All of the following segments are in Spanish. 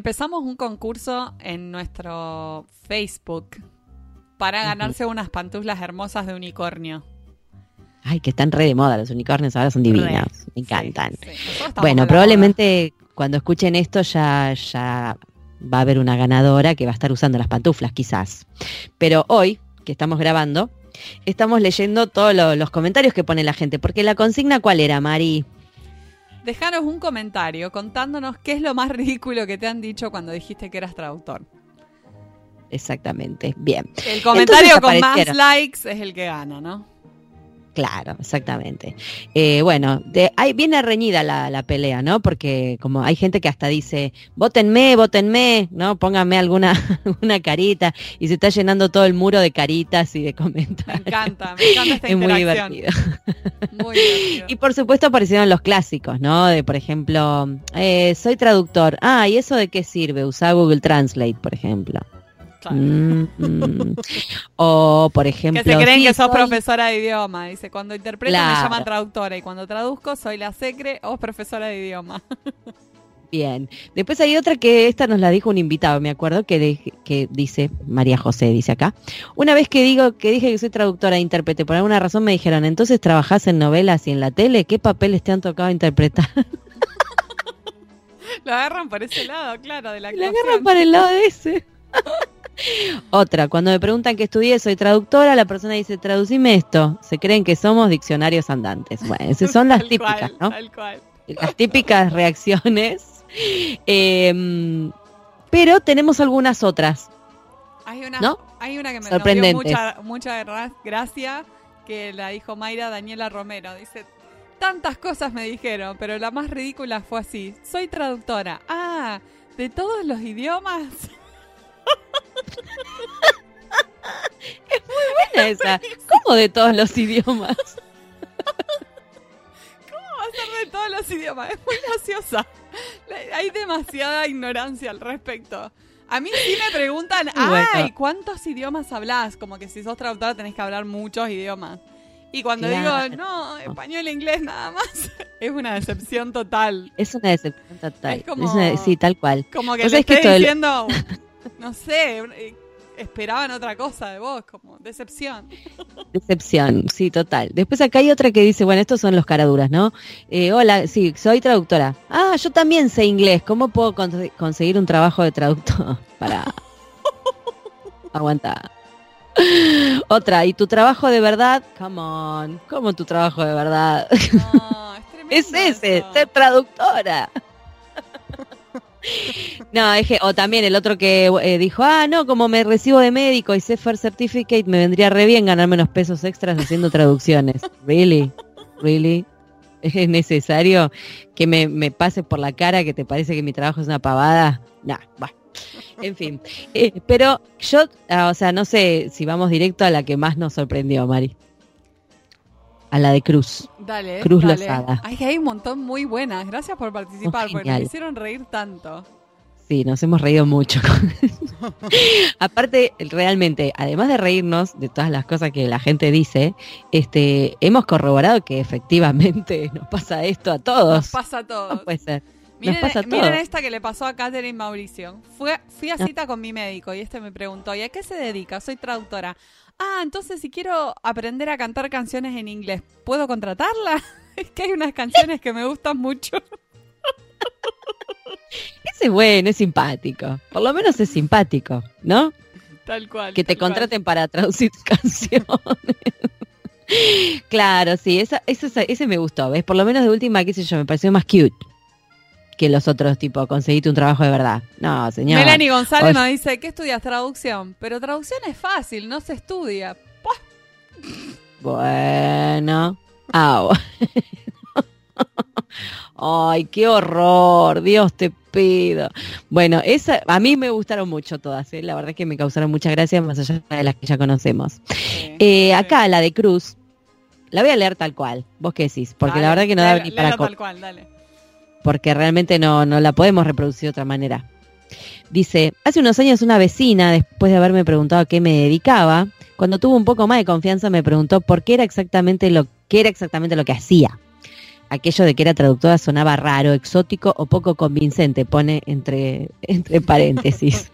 empezamos un concurso en nuestro Facebook para ganarse unas pantuflas hermosas de unicornio. Ay, que están re de moda, los unicornios ahora son divinos, me encantan. Sí, sí. Bueno, probablemente cuando escuchen esto ya, ya va a haber una ganadora que va a estar usando las pantuflas, quizás. Pero hoy, que estamos grabando, estamos leyendo todos lo- los comentarios que pone la gente, porque la consigna cuál era, Mari. Moda. Dejanos un comentario contándonos qué es lo más ridículo que te han dicho cuando dijiste que eras traductor. Exactamente, bien. El comentario Entonces con más likes es el que gana, ¿no? Claro, exactamente. Eh, bueno, de, ahí viene reñida la, la pelea, ¿no? Porque como hay gente que hasta dice, votenme, votenme, ¿no? Pónganme alguna, alguna carita y se está llenando todo el muro de caritas y de Me comentarios. encanta, me encanta esta es muy interacción. divertido. Muy divertido. Y por supuesto aparecieron los clásicos, ¿no? De, por ejemplo, eh, soy traductor. Ah, ¿y eso de qué sirve? Usar Google Translate, por ejemplo. Claro. Mm, mm. O, por ejemplo... Que se creen sí, que sos soy- profesora de idioma. Dice, cuando interpreto me llaman traductora y cuando traduzco soy la secre o profesora de idioma. Bien. Después hay otra que esta nos la dijo un invitado, me acuerdo, que, de- que dice, María José dice acá, una vez que digo que dije que soy traductora e intérprete, por alguna razón me dijeron, entonces trabajás en novelas y en la tele, ¿qué papeles te han tocado interpretar? Lo agarran por ese lado, claro, de la actuación. agarran para el lado de ese. Otra, cuando me preguntan qué estudié, soy traductora, la persona dice, traducime esto. Se creen que somos diccionarios andantes. Bueno, esas son las típicas, cual, ¿no? Tal cual. Las típicas reacciones. Eh, pero tenemos algunas otras. Hay una, ¿No? hay una que me dio mucha, mucha gra- gracia, que la dijo Mayra Daniela Romero. Dice, tantas cosas me dijeron, pero la más ridícula fue así. Soy traductora. Ah, ¿de todos los idiomas? Buena esa. ¿Cómo de todos los idiomas? ¿Cómo va a ser de todos los idiomas? Es muy graciosa. Hay demasiada ignorancia al respecto. A mí sí me preguntan, Bueno. ay, ¿cuántos idiomas hablas? Como que si sos traductora tenés que hablar muchos idiomas. Y cuando Claro. digo, no, español e inglés nada más, es una decepción total. Es una decepción total. Es como- una- sí, tal cual. Como que le sabés que estoy esto del- diciendo, no sé, eh, esperaban otra cosa de vos, como decepción. Decepción, sí, total. Después acá hay otra que dice, bueno, estos son los caraduras, ¿no? Eh, hola, sí, soy traductora. Ah, yo también sé inglés. ¿Cómo puedo con- conseguir un trabajo de traductor? Para aguantar. Otra, ¿y tu trabajo de verdad? Come on, ¿cómo tu trabajo de verdad? No, es tremendo. es ese, ser traductora. No, es que, o también el otro que eh, dijo, ah, no, como me recibo de médico y sé First Certificate, me vendría re bien ganarme unos pesos extras haciendo traducciones. Really? Really? ¿Es necesario que me, me pase por la cara que te parece que mi trabajo es una pavada? Nah, bueno. En fin. Eh, pero yo, ah, o sea, no sé si vamos directo a la que más nos sorprendió, Mari. A la de Cruz. Dale, Cruz dale. Lozada. Ay, hay un montón muy buenas. Gracias por participar, Oh, porque me hicieron reír tanto. Sí, nos hemos reído mucho. Aparte, realmente, además de reírnos de todas las cosas que la gente dice, este, hemos corroborado que efectivamente nos pasa esto a todos. Nos pasa a No todos. puede ser. Miren, pasa miren esta que le pasó a Catherine Mauricio. Fue, fui a Ah. cita con mi médico y este me preguntó, ¿y a qué se dedica? Soy traductora. Ah, entonces si quiero aprender a cantar canciones en inglés, ¿puedo contratarla? Es que hay unas canciones que me gustan mucho. Ese es bueno, es simpático. Por lo menos es simpático, ¿no? Tal cual. Que te cual. contraten para traducir canciones. claro, sí, esa, esa- ese me gustó, ¿ves? Por lo menos de última, qué sé yo, me pareció más cute que los otros, tipo, conseguiste un trabajo de verdad. No, señor. Melanie González nos dice, ¿qué estudias? Traducción. Pero traducción es fácil, no se estudia. Bueno. Ah, bueno. Ay, qué horror, Dios te pido. Bueno, esa, a mí me gustaron mucho todas, ¿eh? la verdad es que me causaron muchas gracias, más allá de las que ya conocemos. Sí, Eh, sí. acá, la de Cruz, la voy a leer tal cual, vos qué decís, porque la Dale, verdad que no da léela- ni para tal cual, dale. Porque realmente no, no la podemos reproducir de otra manera. Dice, hace unos años una vecina, después de haberme preguntado a qué me dedicaba, cuando tuvo un poco más de confianza me preguntó por qué era exactamente lo, qué era exactamente lo que hacía. Aquello de que era traductora sonaba raro, exótico o poco convincente, pone entre, entre paréntesis.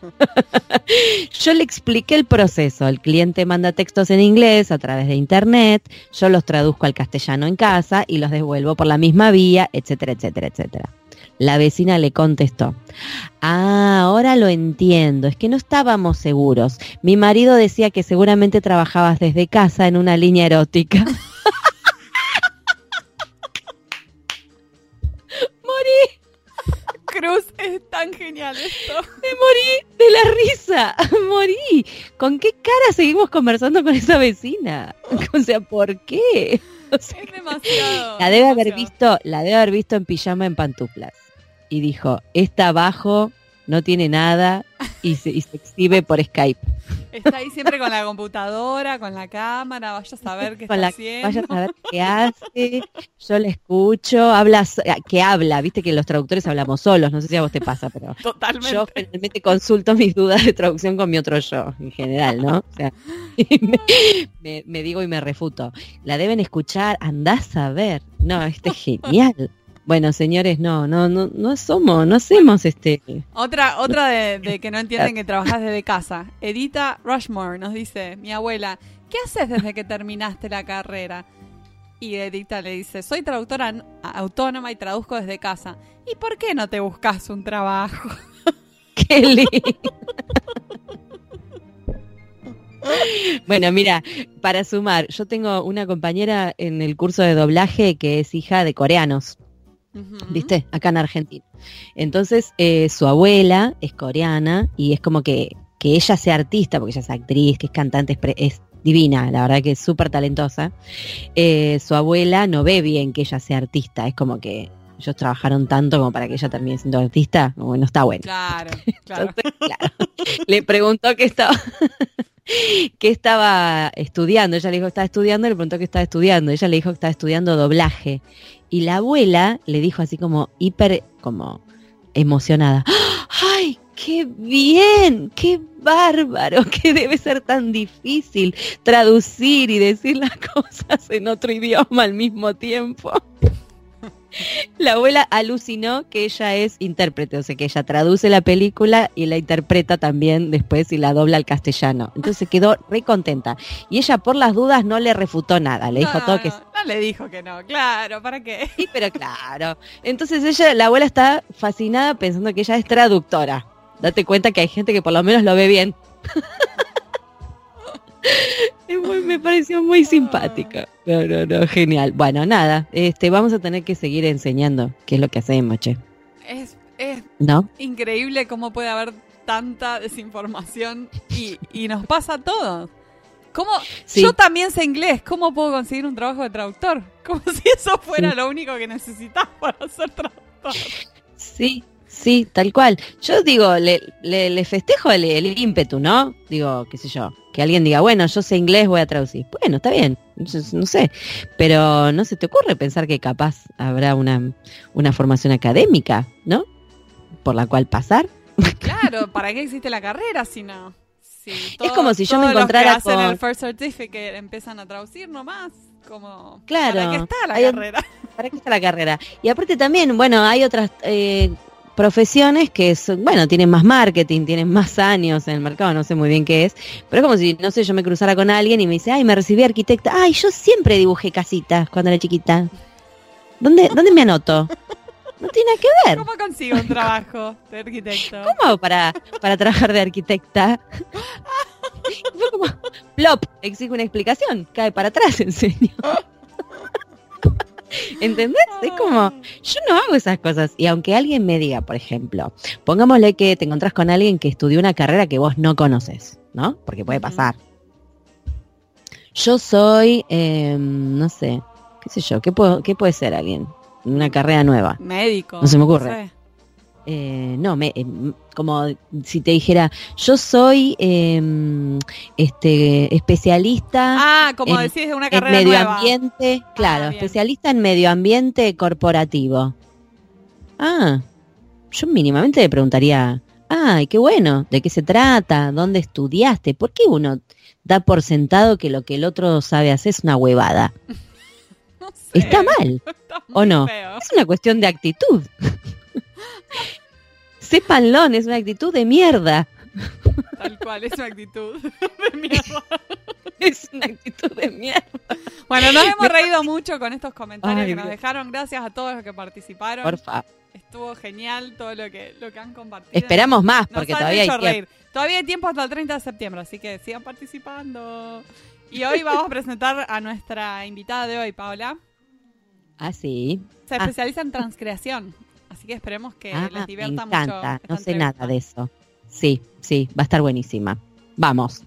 yo le expliqué el proceso. El cliente manda textos en inglés a través de internet, yo los traduzco al castellano en casa y los devuelvo por la misma vía, etcétera, etcétera, etcétera. La vecina le contestó, ah, ahora lo entiendo, es que no estábamos seguros. Mi marido decía que seguramente trabajabas desde casa en una línea erótica. morí. Cruz, es tan genial esto. Me morí de la risa. Morí. ¿Con qué cara seguimos conversando con esa vecina? O sea, ¿por qué? es demasiado. La debe haber visto, la debe haber visto en pijama en pantuflas. Y dijo, está abajo, no tiene nada y se, y se exhibe por Skype. Está ahí siempre con la computadora, con la cámara, vaya a saber qué Con está la- haciendo. vaya a saber qué hace, yo le escucho, habla, so- que habla, viste que los traductores hablamos solos, no sé si a vos te pasa, pero Totalmente. yo generalmente consulto mis dudas de traducción con mi otro yo, en general, ¿no? O sea, me, me- me digo y me refuto. La deben escuchar, andás a ver. No, este es genial. Bueno, señores, no, no, no, no somos, no hacemos este. Otra, otra de, de que no entienden que trabajas desde casa. Edita Rushmore nos dice, mi abuela, ¿qué haces desde que terminaste la carrera? Y Edita le dice, soy traductora autónoma y traduzco desde casa. ¿Y por qué no te buscas un trabajo? Qué lindo. Bueno, mira, para sumar, yo tengo una compañera en el curso de doblaje que es hija de coreanos, ¿viste? Acá en Argentina. Entonces, eh, su abuela es coreana y es como que, que ella sea artista, porque ella es actriz, que es cantante, es, pre- es divina, la verdad que es súper talentosa. Eh, su abuela no ve bien que ella sea artista, es como que ellos trabajaron tanto como para que ella termine siendo artista, como no está bueno. Claro, claro. Entonces, claro, le preguntó que estaba que estaba estudiando. Ella le dijo que estaba estudiando, le preguntó que estaba estudiando. Ella le dijo que estaba estudiando doblaje. Y la abuela le dijo así como hiper, como emocionada. ¡Ay, qué bien! ¡Qué bárbaro! ¡Qué debe ser tan difícil traducir y decir las cosas en otro idioma al mismo tiempo! La abuela alucinó que ella es intérprete, o sea que ella traduce la película y la interpreta también después y la dobla al castellano. Entonces quedó re contenta. Y ella por las dudas no le refutó nada, le dijo No, todo que no, no le dijo que no, claro, ¿para qué? sí, pero claro. Entonces ella, la abuela está fascinada pensando que ella es traductora. Date cuenta que hay gente que por lo menos lo ve bien. Muy- me pareció muy simpática. No, no, no, genial. Bueno, nada, este, vamos a tener que seguir enseñando qué es lo que hacemos, che. Es, es ¿No? increíble cómo puede haber tanta desinformación y, y nos pasa a todos. ¿Cómo? Sí. Yo también sé inglés. ¿Cómo puedo conseguir un trabajo de traductor? Como si eso fuera Sí. lo único que necesitas para ser traductor. Sí, sí, tal cual. Yo digo, le, le, le festejo el, el ímpetu, ¿no? Digo, qué sé yo, que alguien diga, bueno, yo sé inglés, voy a traducir. Bueno, está bien, no sé- no sé. Pero no se te ocurre pensar que capaz habrá una, una formación académica, ¿no? Por la cual pasar. Claro, ¿para qué existe la carrera si no? Todo- como si yo me los encontrara que hacen con- el first certificate empiezan a traducir nomás. Como, Claro. ¿Para qué está la Hay carrera? ¿Para qué está la carrera? Y aparte también, bueno, hay otras eh, profesiones que, son- bueno, tienen más marketing, tienen más años en el mercado, no sé muy bien qué es, pero es como si, no sé, yo me cruzara con alguien y me dice, ay, me recibí arquitecta, ay, yo siempre dibujé casitas cuando era chiquita. ¿Dónde, ¿dónde me anoto? No tiene nada que ver. ¿Cómo consigo un trabajo de arquitecto? ¿Cómo hago para, para trabajar de arquitecta? Fue como, plop, exige una explicación, cae para atrás el señor. ¿Entendés? Es como, yo no hago esas cosas. Y aunque alguien me diga, por ejemplo, pongámosle que te encontrás con alguien que estudió una carrera que vos no conoces, ¿no? Porque puede pasar. Yo soy, eh, no sé, qué sé yo, ¿qué, puedo, ¿qué puede ser alguien? Una carrera nueva. Médico. No se me ocurre. sé. Eh, no, me, eh, como si te dijera, yo soy eh, este especialista Ah, como en- decís, de una en carrera medio nueva. ambiente, claro, bien. especialista en medio ambiente corporativo. Ah, yo mínimamente le preguntaría, ay, qué bueno, ¿de qué se trata? ¿Dónde estudiaste? ¿Por qué uno da por sentado que lo que el otro sabe hacer es una huevada? No sé. Está mal, Está ¿o no? feo. Es una cuestión de actitud. Sépanlo, es una actitud de mierda. Tal cual, es una actitud de mierda. Es una actitud de mierda. Bueno, nos hemos reído mucho con estos comentarios Ay, que nos dejaron. Gracias a todos los que participaron. Por favor. Estuvo genial todo lo que, lo que han compartido. Esperamos más, Nos porque han todavía hay hecho tiempo. reír. Todavía hay tiempo hasta el 30 de septiembre, así que sigan participando. Y hoy vamos a presentar a nuestra invitada de hoy, Paola. Ah, sí. Se Ah. especializa en transcreación, así que esperemos que Ah, les me divierta mucho. encanta. esta No sé entrevista. nada de eso. Sí, sí, va a estar buenísima. Vamos.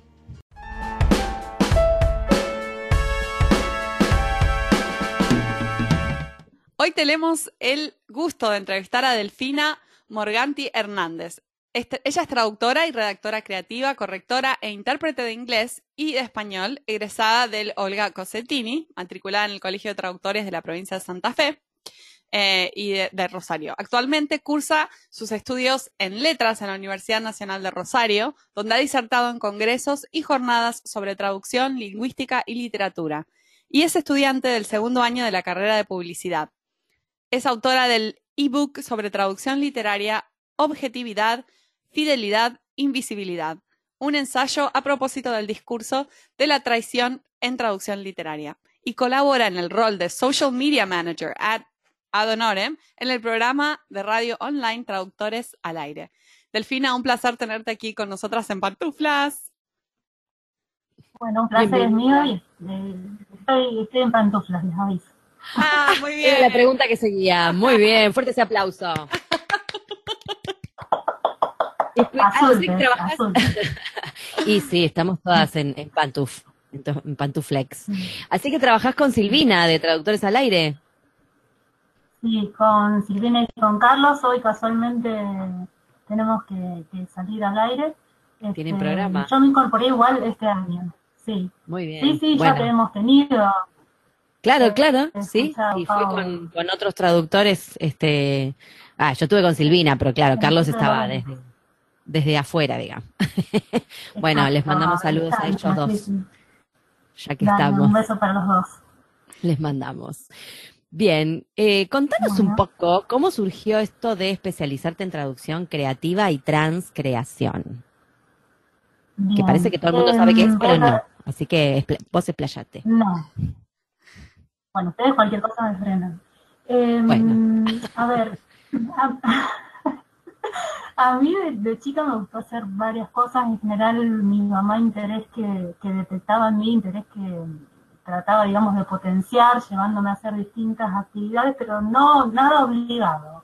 Hoy tenemos el gusto de entrevistar a Delfina Morganti Hernández. Este- ella es traductora y redactora creativa, correctora e intérprete de inglés y de español, egresada del Olga Cosettini, matriculada en el Colegio de Traductores de la provincia de Santa Fe eh, y de, de Rosario. Actualmente cursa sus estudios en letras en la Universidad Nacional de Rosario, donde ha disertado en congresos y jornadas sobre traducción, lingüística y literatura. Y es estudiante del segundo año de la carrera de publicidad. Es autora del ebook sobre traducción literaria, objetividad, fidelidad, invisibilidad. Un ensayo a propósito del discurso de la traición en traducción literaria. Y colabora en el rol de Social Media Manager at Ad Honorem en el programa de radio online Traductores al Aire. Delfina, un placer tenerte aquí con nosotras en Pantuflas. Bueno, un placer es mío y eh, estoy, estoy en pantuflas, les aviso. Ah, muy bien. Era la pregunta que seguía. Muy bien, fuerte ese aplauso. Ah. Y sí, estamos todas en, en pantuf, en, pantuflex. Así que trabajás con Silvina de Traductores al Aire. Sí, con Silvina y con Carlos, hoy casualmente tenemos que, que salir al aire. ¿Tienen Este, programa? Yo me incorporé igual este año, sí. Muy bien. Sí, sí, Bueno, ya te hemos tenido. Claro, claro, He sí. Y fue con, con otros traductores, este, ah, yo estuve con Silvina, pero claro, Carlos estaba desde, desde afuera, digamos. Bueno, les mandamos saludos a ellos dos, ya que Dale, estamos. Un beso para los dos. Les mandamos. Bien, eh, contanos un poco cómo surgió esto de especializarte en traducción creativa y transcreación. Que Bien. parece que todo el mundo sabe qué es, pero bueno, no. Así que vos explayate. No. Bueno, ustedes cualquier cosa me frenan. Em, Bueno. A ver, a, a mí de, de chica me gustó hacer varias cosas. En general, mi mamá interés que, que detectaba en mí, interés que trataba, digamos, de potenciar, llevándome a hacer distintas actividades, pero no nada obligado.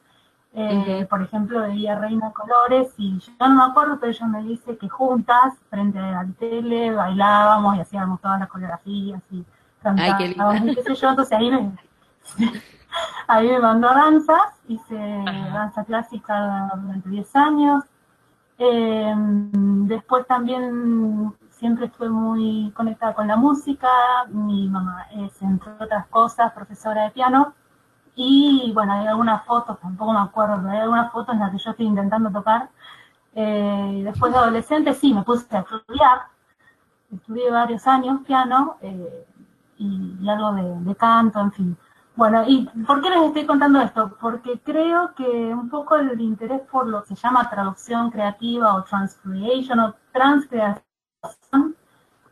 Eh. Por ejemplo, veía Reina Colores y yo no me acuerdo, pero ella me dice que juntas, frente al tele, bailábamos y hacíamos todas las coreografías y Ay, qué lindo. cantábamos y qué sé yo. Entonces ahí me, ahí me mandó danzas, hice Ajá. danza clásica durante 10 años. Eh, después también siempre estuve muy conectada con la música. Mi mamá es, entre otras cosas, profesora de piano. Y bueno, hay algunas fotos, tampoco me acuerdo, pero hay algunas fotos en las que yo estoy intentando tocar. Eh, después de adolescente, sí, me puse a estudiar. Estudié varios años piano eh, y, y algo de, de canto, en fin. Bueno, ¿y por qué les estoy contando esto? Porque creo que un poco el interés por lo que se llama traducción creativa o transcreation o transcreación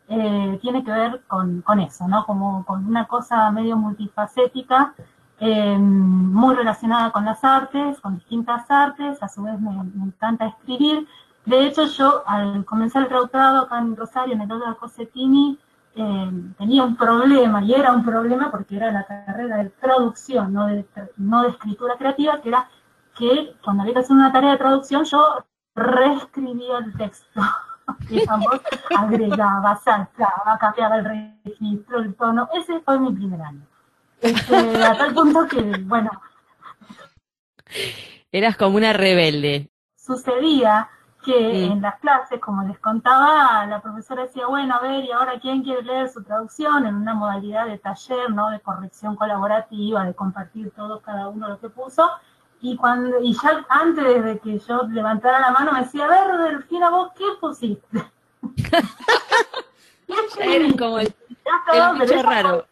eh, tiene que ver con, con eso, ¿no? Como con una cosa medio multifacética, eh, muy relacionada con las artes, con distintas artes, a su vez me, encanta escribir. De hecho, yo al comenzar el traductorado acá en Rosario, en el Olga Cosettini, eh, tenía un problema, y era un problema porque era la carrera de traducción, no de, no de escritura creativa, que era que cuando había que hacer una tarea de traducción, yo reescribía el texto. Digamos, agregaba, sacaba, cambiaba el registro, el tono. Ese fue mi primer año. Este, a tal punto que, bueno, Eras como una rebelde. sucedía que Sí. en las clases, como les contaba, la profesora decía, bueno, a ver, ¿y ahora quién quiere leer su traducción? En una modalidad de taller, ¿no? De corrección colaborativa, de compartir todo, cada uno lo que puso. Y cuando, y ya antes de que yo levantara la mano, me decía, a ver, Delfina, vos, ¿qué pusiste? ¿Qué Eran como el, Ya estaba, el pero bicho ella- raro.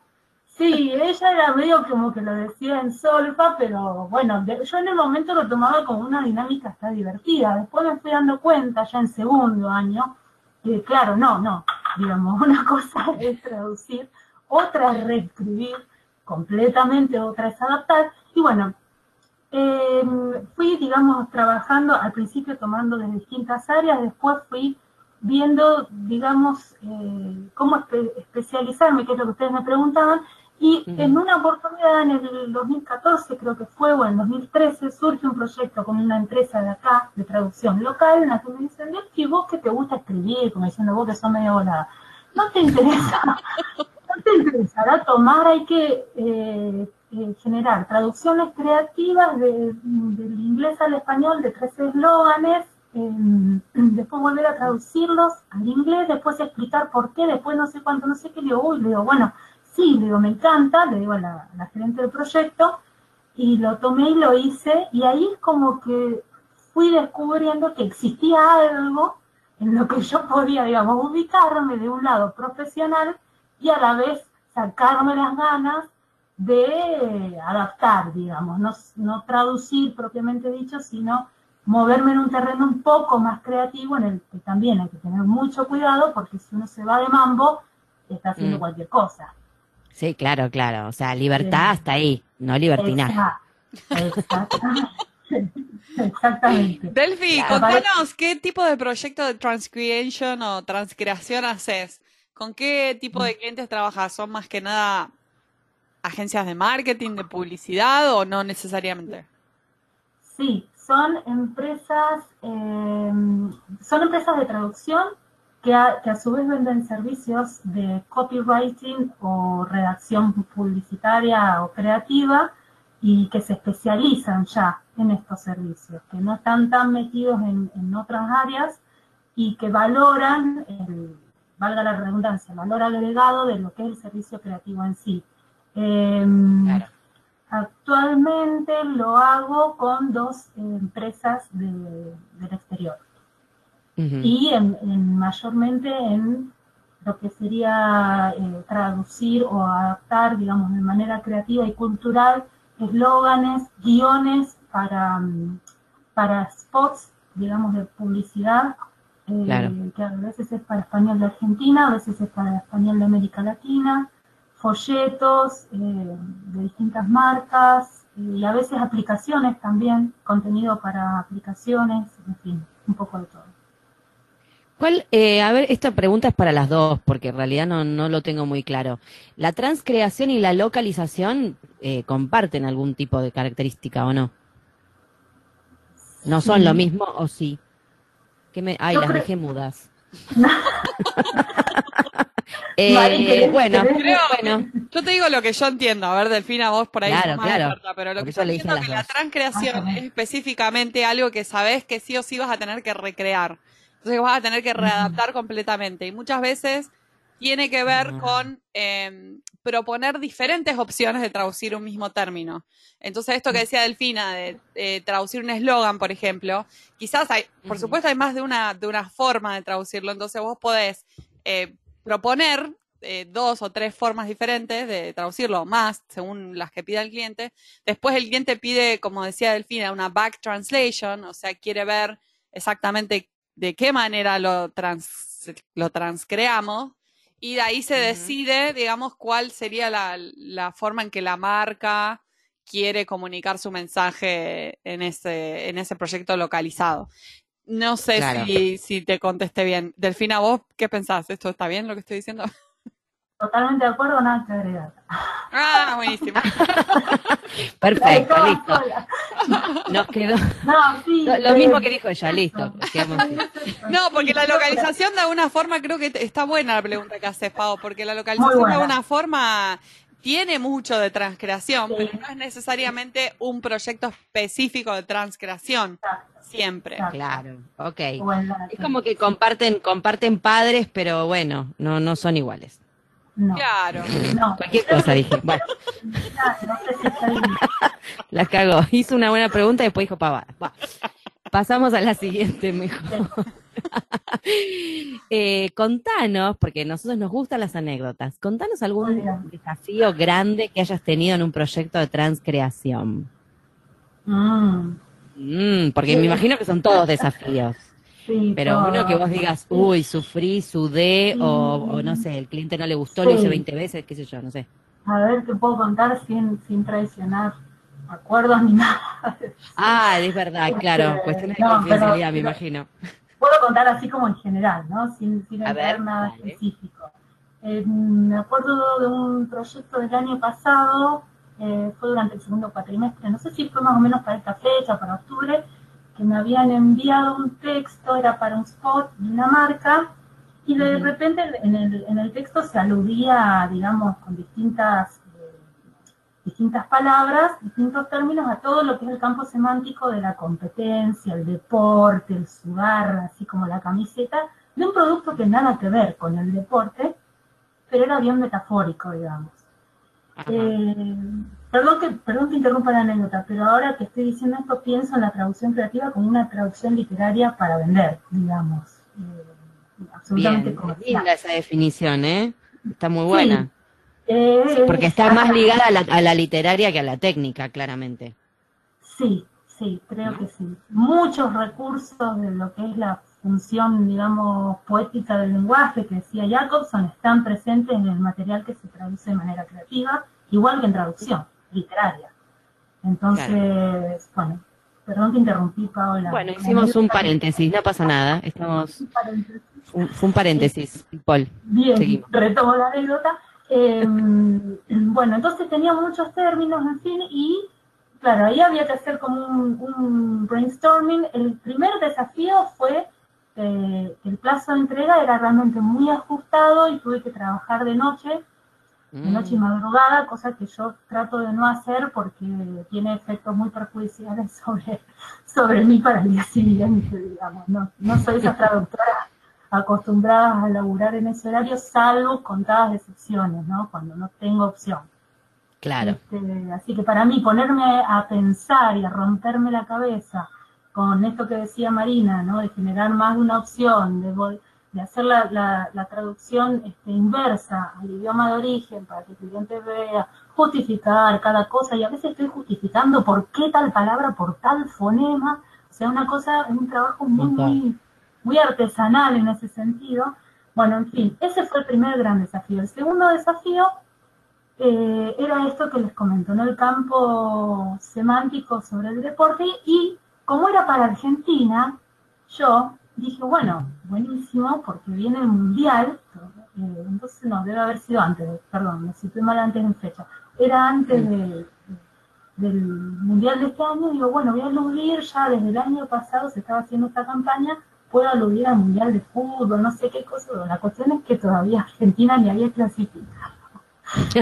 Sí, ella era medio como que lo decía en solfa, pero bueno, yo en el momento lo tomaba como una dinámica hasta divertida. Después me fui dando cuenta, ya en segundo año, que claro, no, no, digamos, una cosa es traducir, otra es reescribir completamente, otra es adaptar. Y bueno, eh, fui, digamos, trabajando al principio tomando de distintas áreas, después fui viendo, digamos, eh, cómo especializarme, que es lo que ustedes me preguntaban, y en una oportunidad en el 2014, creo que fue, o en 2013, surge un proyecto con una empresa de acá, de traducción local, en la que me dicen, y vos que te gusta escribir, como diciendo vos que sos medio volada, no te interesa, no te interesará tomar, hay que eh, eh, generar traducciones creativas del inglés al español de tres eslóganes, em, después volver a traducirlos al inglés, después explicar por qué, después no sé cuánto, no sé qué, digo, uy, le digo, bueno, sí, le digo, me encanta, le digo a la, gerente del proyecto, y lo tomé y lo hice, y ahí como que fui descubriendo que existía algo en lo que yo podía, digamos, ubicarme de un lado profesional y a la vez sacarme las ganas de adaptar, digamos, no, no traducir propiamente dicho, sino moverme en un terreno un poco más creativo en el que también hay que tener mucho cuidado porque si uno se va de mambo, está haciendo mm. cualquier cosa. Sí, claro, claro. O sea, libertad hasta ahí, no libertinaje. Exactamente. Delphi, contanos qué tipo de proyecto de transcreation o transcreación haces. ¿Con qué tipo de clientes trabajas? ¿Son más que nada agencias de marketing, de publicidad o no necesariamente? Sí, son empresas, eh, son empresas de traducción que a, su vez venden servicios de copywriting o redacción publicitaria o creativa y que se especializan ya en estos servicios, que no están tan metidos en, otras áreas y que valoran, valga la redundancia, el valor agregado de lo que es el servicio creativo en sí. Em, actualmente lo hago con dos empresas del exterior. Y en, mayormente en lo que sería eh, traducir o adaptar, digamos, de manera creativa y cultural, eslóganes, guiones para, mm, para spots, digamos, de publicidad, eh, que a veces es para español de Argentina, a veces es para español de América Latina, folletos eh, de distintas marcas y a veces aplicaciones también, contenido para aplicaciones, en fin, un poco de todo. ¿Cuál, eh, a ver, esta pregunta es para las dos, porque en realidad no, no lo tengo muy claro. ¿La transcreación y la localización eh, comparten algún tipo de característica o no? ¿No son lo mismo o sí? ¿Qué me... Ay, las dejé mudas. eh, bueno, bueno, yo te digo lo que yo entiendo. A ver, Delfina, vos por ahí claro, claro. pero lo que yo entiendo es que la transcreación es específicamente algo que sabes que sí o sí vas a tener que recrear. Entonces vas a tener que readaptar completamente. Y muchas veces tiene que ver con em, proponer diferentes opciones de traducir un mismo término. Entonces, esto que decía Delfina, de, traducir un eslogan, por ejemplo, quizás hay, por supuesto, hay más de una, de una forma de traducirlo. Entonces, vos podés eh, proponer eh, dos o tres formas diferentes de traducirlo, más según las que pida el cliente. Después el cliente pide, como decía Delfina, una back translation, o sea, quiere ver exactamente de qué manera lo, trans, lo transcreamos y de ahí se decide, digamos, cuál sería la, la, forma en que la marca quiere comunicar su mensaje en ese, en ese proyecto localizado. No sé si, si te contesté bien. Delfina, ¿vos qué pensás? ¿Esto está bien lo que estoy diciendo? Totalmente de acuerdo, nada que agregar. Ah, buenísimo. Perfecto, listo. Nos quedó. No, sí, lo, mismo que dijo ella, listo. No, porque la localización de alguna forma creo que está buena la pregunta que haces, Pau, porque la localización de alguna forma tiene mucho de transcreación, pero no es necesariamente un proyecto específico de transcreación. Siempre. Claro, ok. Es como que comparten, comparten padres, pero bueno, no, no son iguales. Claro. No. Cualquier cosa dije. Bueno. La cagó. Hizo una buena pregunta y después dijo pavada. Pasamos a la siguiente mejor. Eh, contanos, porque a nosotros nos gustan las anécdotas, contanos algún desafío grande que hayas tenido en un proyecto de transcreación. Mm, Mm, porque me imagino que son todos desafíos. sí, Pero todo. uno que vos digas, uy, sufrí, sudé, o, o no sé, el cliente no le gustó, lo hice Sí. 20 veces, qué sé yo, no sé. A ver, te puedo contar sin, sin traicionar acuerdos ni nada. Ah, es verdad, claro, Este, cuestiones de confidencialidad, pero- me imagino. Puedo contar así como en general, ¿no? Sin, sin ver, nada específico. Eh, me acuerdo de un proyecto del año pasado, eh, fue durante el segundo cuatrimestre, no sé si fue más o menos para esta fecha, para octubre, que me habían enviado un texto, era para un spot de una marca, y de repente en el, en el texto se aludía, digamos, con distintas, distintas palabras, distintos términos a todo lo que es el campo semántico de la competencia, el deporte, el sudar, así como la camiseta, de un producto que nada que ver con el deporte, pero era bien metafórico, digamos. Eh, perdón, que, perdón que interrumpa la anécdota, pero ahora que estoy diciendo esto pienso en la traducción creativa como una traducción literaria para vender, digamos. Eh, absolutamente Bien, comercial. linda esa definición, ¿eh? Está muy buena. Porque está más ligada a la, a la literaria que a la técnica, claramente. Sí, sí, creo que sí. Muchos recursos de lo que es la función, digamos, poética del lenguaje que decía Jacobson están presentes en el material que se traduce de manera creativa, igual que en traducción literaria. Entonces, bueno, perdón que interrumpí, Paola. Bueno, hicimos un paréntesis, no pasa nada. Estamos, Un paréntesis. fue un- fue un paréntesis, Paul. Bien, Seguimos. retomo la anécdota. Eh, bueno, entonces tenía muchos términos, en fin, y claro, ahí había que hacer como un, un brainstorming. El primer desafío fue eh, que el plazo de entrega era realmente muy ajustado y tuve que trabajar de noche, de Mm. noche y madrugada, cosa que yo trato de no hacer porque tiene efectos muy perjudiciales sobre, sobre mí para el día siguiente, digamos. No, no soy esa traductora acostumbradas a laburar en ese horario, salvo contadas excepciones, ¿no? Cuando no tengo opción. Claro. Este, así que para mí ponerme a pensar y a romperme la cabeza con esto que decía Marina, ¿no? De generar más de una opción, de, hacer la, la- la traducción este, inversa al idioma de origen para que el cliente vea, justificar cada cosa, y a veces estoy justificando por qué tal palabra, por tal fonema, o sea, una cosa, un trabajo muy, muy, muy artesanal en ese sentido. Bueno, en fin, ese fue el primer gran desafío. El segundo desafío eh, era esto que les comento, ¿no? El campo semántico sobre el deporte y como era para Argentina, yo dije, bueno, buenísimo, porque viene el Mundial, eh, entonces no, debe haber sido antes, perdón, me situé mal antes en fecha, era antes de- del Mundial de este año, digo, bueno, voy a aludir ya desde el año pasado, se estaba haciendo esta campaña, puedo aludir al Mundial de Fútbol, no sé qué cosa, la cuestión es que todavía Argentina ni había clasificado.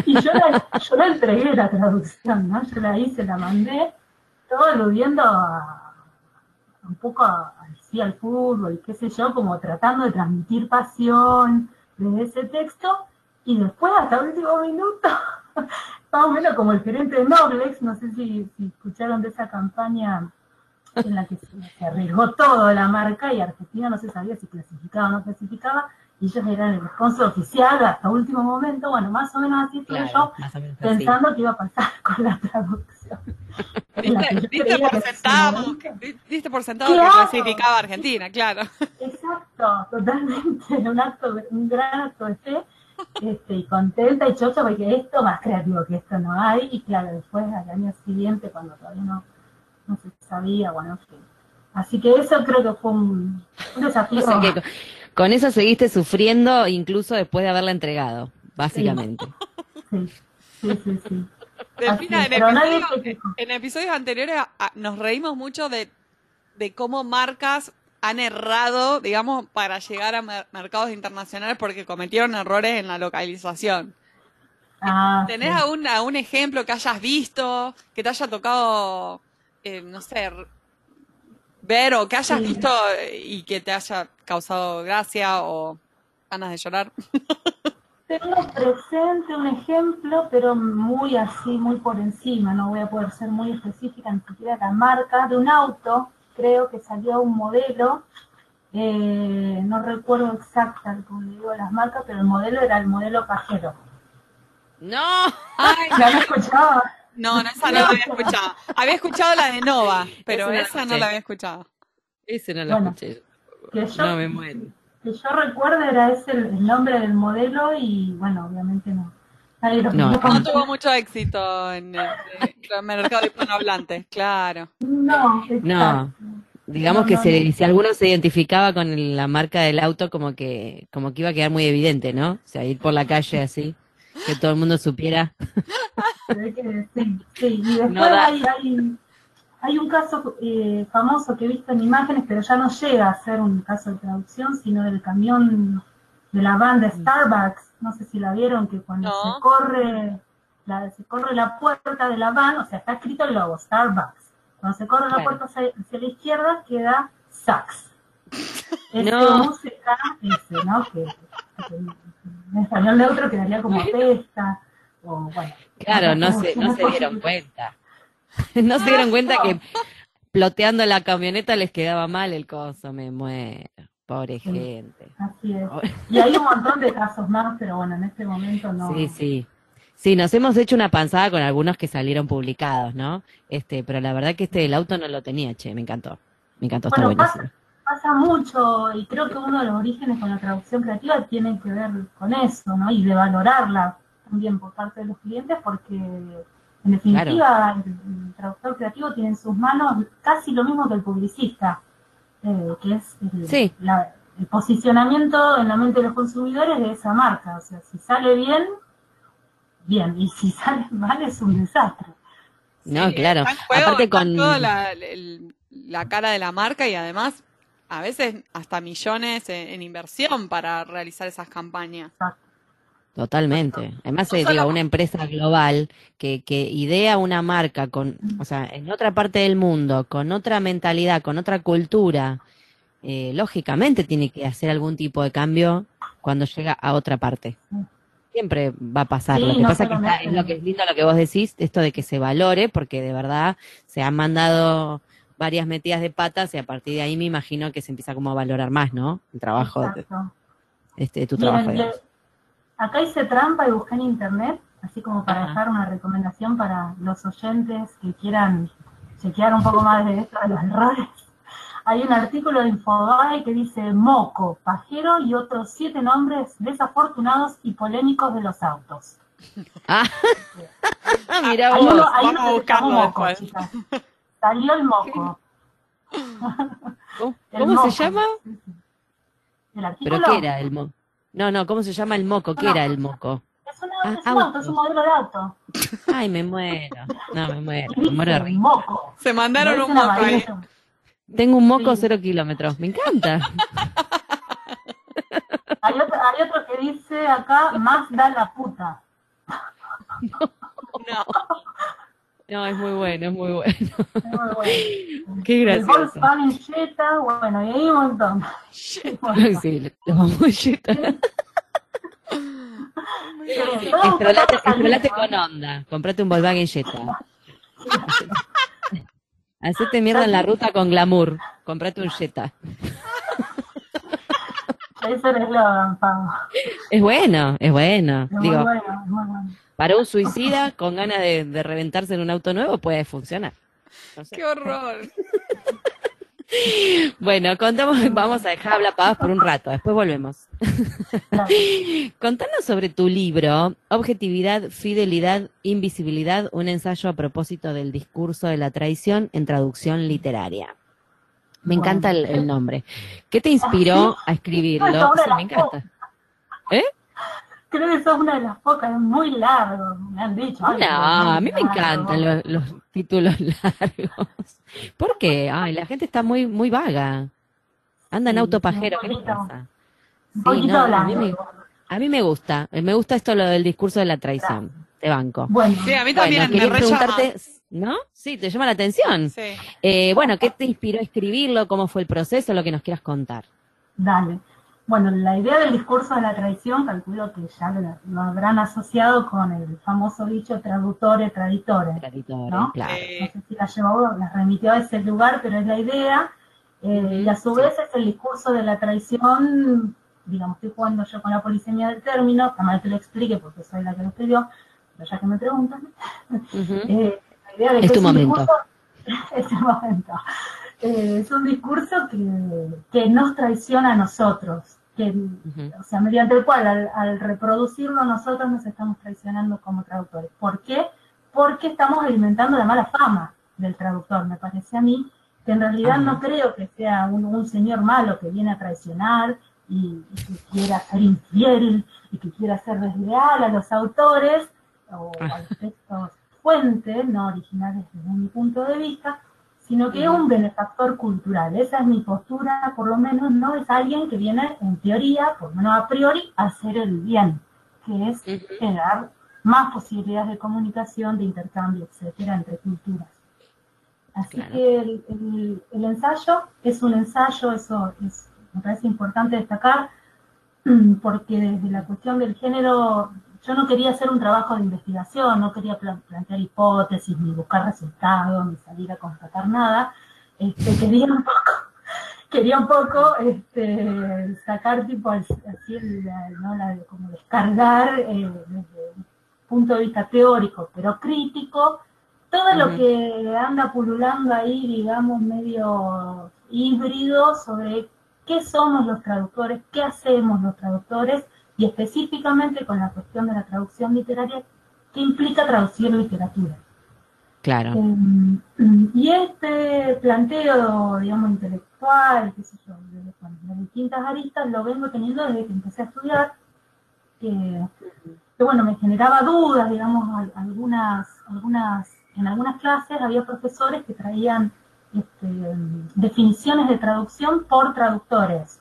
Y yo la, yo la entregué la traducción, ¿no? Yo la hice, la mandé, todo aludiendo a, un poco a, sí, al fútbol, qué sé yo, como tratando de transmitir pasión desde ese texto, y después hasta el último minuto, más o menos como el gerente de Noblex, no sé si escucharon de esa campaña en la que se, arriesgó todo la marca y Argentina no se sabía si clasificaba o no clasificaba, y ellos eran el sponsor oficial hasta último momento, bueno, más o menos así estuve Claro, yo más o menos así. pensando que iba a pasar con la traducción. Diste, por sentado, que- di- diste por sentado Claro. que clasificaba a Argentina, claro. Exacto, totalmente, un acto, un gran acto de fe, este, y contenta y chocha porque esto más creativo que esto no hay, y claro, después al año siguiente, cuando todavía no, no se sabía, bueno, en fin. Así que eso creo que fue un, un desafío. O sea que con- eso seguiste sufriendo incluso después de haberla entregado, básicamente. Sí, sí, sí, sí. Delfina, Así, en, episodio- episodios anteriores a- a- nos reímos mucho de, de cómo marcas han errado, digamos, para llegar a mer- mercados internacionales porque cometieron errores en la localización. Ah, ¿Tenés sí. algún, algún ejemplo que hayas visto, que te haya tocado, eh, no sé, ver o que hayas Sí. visto y que te haya causado gracia o ganas de llorar? Tengo presente un ejemplo, pero muy así, muy por encima, no voy a poder ser muy específica, ni siquiera la marca, de un auto creo que salió un modelo, eh, no recuerdo exacta, como le digo las marcas, pero el modelo era el modelo pajero. No. Ay, ¿La han escuchado? No, no, esa no la había escuchado. Había escuchado la de Nova, pero Esa no la esa no la había escuchado. Ese no lo Bueno. escuché. Que yo, No me muero. que yo recuerdo era ese el, el nombre del modelo y bueno, obviamente no. Nadie lo No, No tuvo mucho éxito en el, en el mercado hispanohablante, claro. No, exacto. No. Digamos No, que no, se- no. si alguno se identificaba con la marca del auto, como que, como que iba a quedar muy evidente, ¿no? O sea, ir por la calle así, que todo el mundo supiera. Sí, sí. Y después No hay, hay, hay un caso eh, famoso que he visto en imágenes, pero ya no llega a ser un caso de traducción, sino del camión de la van de Starbucks. No sé si la vieron, que cuando No. se corre la, se corre la puerta de la van, o sea, está escrito el logo, Starbucks. Cuando se corre la puerta hacia, hacia la izquierda, queda Sax. Ese No. música, ese, ¿no? Que, que en español neutro quedaría como pesta, o bueno. Claro, no se, no se dieron cuenta. No se dieron cuenta que ploteando la camioneta les quedaba mal el coso, me muero. Pobre Sí. gente. Así es. Y hay un montón de casos más, pero bueno, en este momento no. Sí, sí. Sí, nos hemos hecho una panzada con algunos que salieron publicados, ¿no? Este, pero la verdad que este del auto no lo tenía, che, me encantó. Me encantó, está Bueno, buenísimo. Pasa mucho y creo que uno de los orígenes con la traducción creativa tiene que ver con eso, ¿no? Y de valorarla también por parte de los clientes porque en definitiva el, el traductor creativo tiene en sus manos casi lo mismo que el publicista, eh, que es el, Sí. la- el posicionamiento en la mente de los consumidores de esa marca. O sea, si sale bien, bien, y si sale mal es un desastre. No, claro. Está en juego, Aparte está con... la, el- la cara de la marca y además a veces hasta millones en, en inversión para realizar esas campañas. Totalmente. Además, No eh, digo, una empresa global que, que idea una marca con, o sea, en otra parte del mundo, con otra mentalidad, con otra cultura, eh, lógicamente tiene que hacer algún tipo de cambio cuando llega a otra parte. Siempre va a pasar. Sí, lo que no pasa que está, es lo que es lindo lo que vos decís, esto de que se valore, porque de verdad se han mandado varias metidas de patas y a partir de ahí me imagino que se empieza como a valorar más, ¿no? El trabajo, de, Exacto. este, tu Miren, trabajo. le- acá hice trampa y busqué en internet, así como para Ajá. dejar una recomendación para los oyentes que quieran chequear un poco más de esto de los errores. Hay un artículo de Infobae que dice moco, pajero y otros siete nombres desafortunados y polémicos de los autos. Ah, mira Hay vos. uno, vamos a buscarlo moco, después. chicas. Salió el moco. ¿Cómo, El cómo moco. se llama? ¿El artículo? ¿Pero qué era el moco? No, no, ¿cómo se llama el moco? ¿Qué No. era el moco? Es, una- Ah, es un auto, es un modelo de auto. Ay, me muero. No, me muero. Me muero de dice risa. moco. Se mandaron un moco ahí. Tengo un moco Sí. cero kilómetros. Me encanta. Hay otro, hay otro que dice acá, más da la puta. No. No, es muy bueno, es muy bueno. Es muy bueno. Qué El gracioso. Volkswagen Jetta, bueno, y hay un montón. Sí, los bombolletas. Todo Estrolate, está estrolate con onda. Comprate un Volkswagen Jetta. Hacete mierda en la ruta con glamour. Comprate un Jetta. Ese es el eslogan. Es bueno, es bueno. Es muy Digo, bueno, es muy bueno. Para un suicida con ganas de, de reventarse en un auto nuevo puede funcionar. No sé. Qué horror. Bueno, contamos, vamos a dejar hablar pavas por un rato, después volvemos. Contanos sobre tu libro, Objetividad, Fidelidad, Invisibilidad, un ensayo a propósito del discurso de la traición en traducción literaria. Me encanta el, el nombre. ¿Qué te inspiró a escribirlo? Sí, me encanta. Creo que sos una de las pocas, es muy largo, me han dicho. No, a mí me encantan los, los títulos largos. ¿Por qué? Ay, la gente está muy, muy vaga. Anda en Sí, auto un pajero, ¿qué pasa? Un Sí, poquito no, a mí largo. me- A mí me gusta, eh, me gusta esto lo del discurso de la traición, te banco. Bueno, Sí, a mí Bueno, también quería me preguntarte, ¿no? Sí, te llama la atención. Sí. Eh, bueno, ¿qué te inspiró a escribirlo? ¿Cómo fue el proceso? Lo que nos quieras contar. Dale. Bueno, la idea del discurso de la tradición, calculo que ya lo, habrán asociado con el famoso dicho traductore, traditore. Traditore, ¿no? claro. No sé si la llevó, la remitió a ese lugar, pero es la idea. Eh, y a su vez es el discurso de la tradición, digamos, estoy jugando yo con la polisemia del término, que te lo explique porque soy la que lo escribió, pero ya que me preguntan. Eh, la idea de es tu momento. es el momento. Eh, es un discurso que, que nos traiciona a nosotros o sea, mediante el cual al, reproducirlo nosotros nos estamos traicionando como traductores. ¿Por qué? Porque estamos alimentando la mala fama del traductor, me parece a mí, que en realidad no creo que sea un, señor malo que viene a traicionar y, que quiera ser infiel y que quiera ser desleal a los autores o a los textos fuentes, no originales desde mi punto de vista, sino que es un benefactor cultural. Esa es mi postura, por lo menos no es alguien que viene en teoría, por lo menos a priori, a hacer el bien, que es generar más posibilidades de comunicación, de intercambio, etcétera, entre culturas. Así que el, ensayo es un ensayo, eso es, me parece importante destacar, porque desde la cuestión del género yo no quería hacer un trabajo de investigación, no quería plantear hipótesis, ni buscar resultados, ni salir a constatar nada. Este, quería un poco, quería un poco este, sacar tipo así, ¿no? la, como descargar eh, desde un punto de vista teórico, pero crítico, todo lo que anda pululando ahí, digamos, medio híbrido sobre qué somos los traductores, qué hacemos los traductores, y específicamente con la cuestión de la traducción literaria, ¿qué implica traducir literatura? Claro. Em, y este planteo, digamos, intelectual, qué sé yo, de, distintas aristas, lo vengo teniendo desde que empecé a estudiar, que, bueno, me generaba dudas, digamos, algunas, algunas, en algunas clases había profesores que traían este, definiciones de traducción por traductores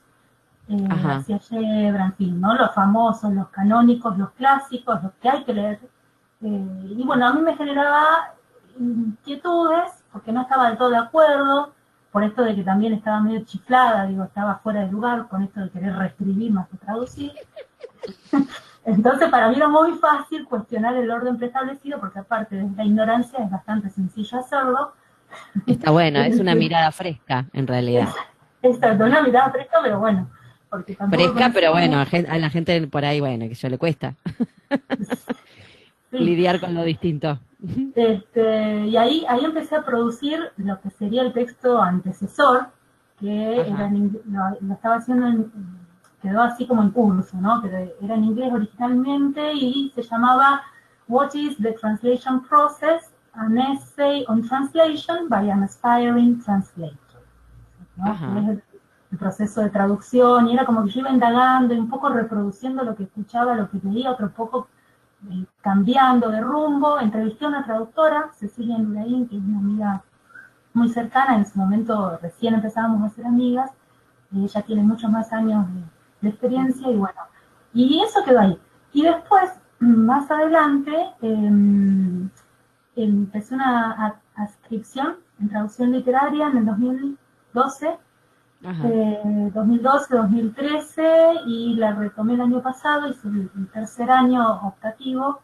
eh, hacia en fin, ¿no? Los famosos, los canónicos, los clásicos, los que hay que leer. Eh, y bueno, a mí me generaba inquietudes, porque no estaba del todo de acuerdo, por esto de que también estaba medio chiflada, digo, estaba fuera de lugar con esto de querer reescribir más que traducir. Entonces, para mí era muy fácil cuestionar el orden preestablecido, porque aparte de la ignorancia es bastante sencillo hacerlo. Está bueno, es una mirada fresca, en realidad. Exacto, una mirada fresca, pero bueno, Fresca, pero bueno, a, la gente por ahí, bueno, que yo le cuesta lidiar con lo distinto. Este, y ahí, ahí empecé a producir lo que sería el texto antecesor, que lo, estaba haciendo, en, quedó así como en curso, ¿no? Pero era en inglés originalmente y se llamaba What is the Translation Process? An Essay on Translation by an Aspiring Translator el proceso de traducción, y era como que yo iba indagando y un poco reproduciendo lo que escuchaba, lo que leía, otro poco eh, cambiando de rumbo. Entrevisté a una traductora, Cecilia Nuraín, que es una amiga muy cercana, en ese momento recién empezábamos a ser amigas, ella tiene muchos más años de, experiencia, y bueno, y eso quedó ahí. Y después, más adelante, em, empecé una adscripción en traducción literaria en el 2012 eh, 2012, 2013 y la retomé el año pasado, hice el, tercer año optativo.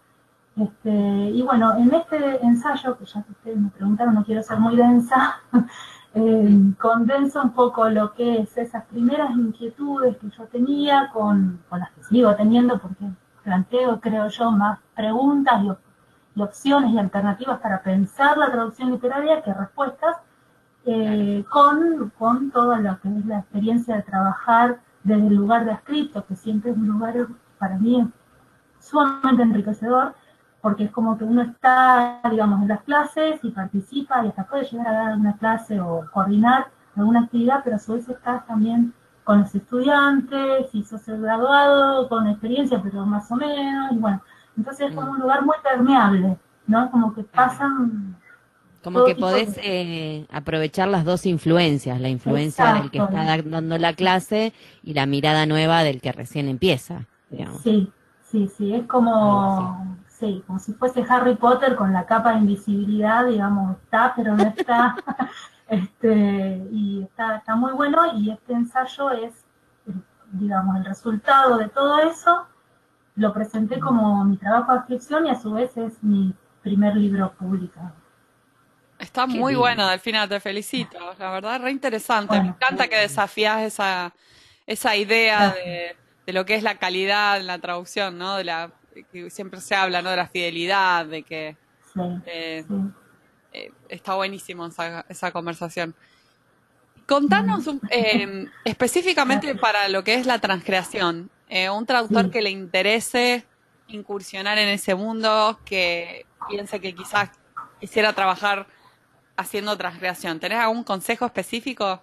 Este, y bueno, en este ensayo, que ya que ustedes me preguntaron, no quiero ser muy densa, eh, condenso un poco lo que es esas primeras inquietudes que yo tenía con, con las que sigo teniendo, porque planteo, creo yo, más preguntas y opciones y alternativas para pensar la traducción literaria que respuestas eh, con, con toda lo que es la experiencia de trabajar desde el lugar de escrito, que siempre es un lugar para mí sumamente enriquecedor, porque es como que uno está, digamos, en las clases y participa y hasta puede llegar a dar una clase o coordinar alguna actividad, pero a su vez estás también con los estudiantes y sos el graduado con experiencia, pero más o menos, y bueno, entonces es como un lugar muy permeable, ¿no? Como que pasan como que podés eh, aprovechar las dos influencias, la influencia del que está dando la clase y la mirada nueva del que recién empieza, digamos. Sí, sí, sí, es como, sí. como si fuese Harry Potter con la capa de invisibilidad, digamos, está, pero no está. este, y está, está muy bueno y este ensayo es digamos, el resultado de todo eso lo presenté como mi trabajo de escripción y a su vez es mi primer libro publicado. Está muy bueno, Delfina, te felicito. La verdad, re interesante. Me encanta que desafías esa, esa idea de, de, lo que es la calidad en la traducción, ¿no? De la que siempre se habla, ¿no? De la fidelidad, de que eh, eh, está buenísimo esa, esa conversación. Contanos eh, específicamente para lo que es la transcreación, un traductor que le interese incursionar en ese mundo, que piense que quizás quisiera trabajar haciendo transcreación. ¿Tenés algún consejo específico?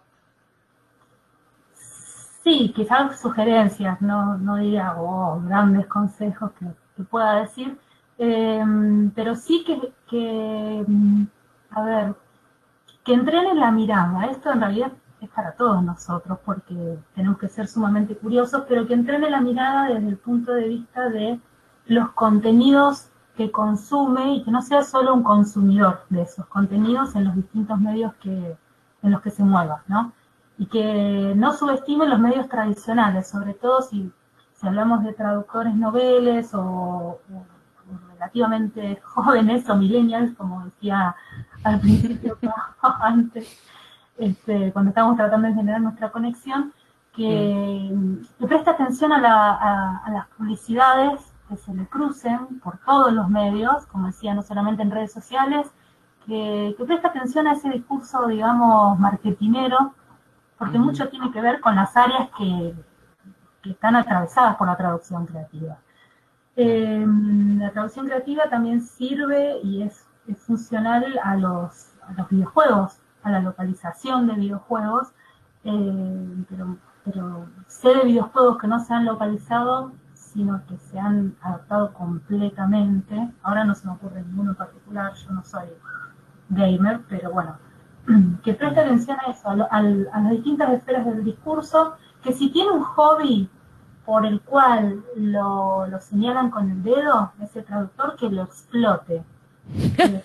Sí, quizás sugerencias, no, no diría oh, grandes consejos que, pueda decir, eh, pero sí que, que, a ver, que entrenen la mirada. Esto en realidad es para todos nosotros porque tenemos que ser sumamente curiosos, pero que entrenen la mirada desde el punto de vista de los contenidos que consume y que no sea solo un consumidor de esos contenidos en los distintos medios que, en los que se mueva, ¿no? Y que no subestime los medios tradicionales, sobre todo si, si hablamos de traductores noveles o, o relativamente jóvenes o millennials, como decía al principio antes, este, cuando estábamos tratando de generar nuestra conexión, que, que preste atención a, la, a, a, las publicidades que se le crucen por todos los medios, como decía, no solamente en redes sociales, que, que preste atención a ese discurso, digamos, marketinero, porque mucho tiene que ver con las áreas que, que están atravesadas por la traducción creativa. Eh, la traducción creativa también sirve y es, es funcional a los, a los, videojuegos, a la localización de videojuegos, eh, pero, pero, sé de videojuegos que no se han localizado, sino que se han adaptado completamente. Ahora no se me ocurre ninguno en particular, yo no soy gamer, pero bueno, que preste atención a eso, a, lo, a, a las distintas esferas del discurso, que si tiene un hobby por el cual lo, lo, señalan con el dedo, ese traductor que lo explote, que,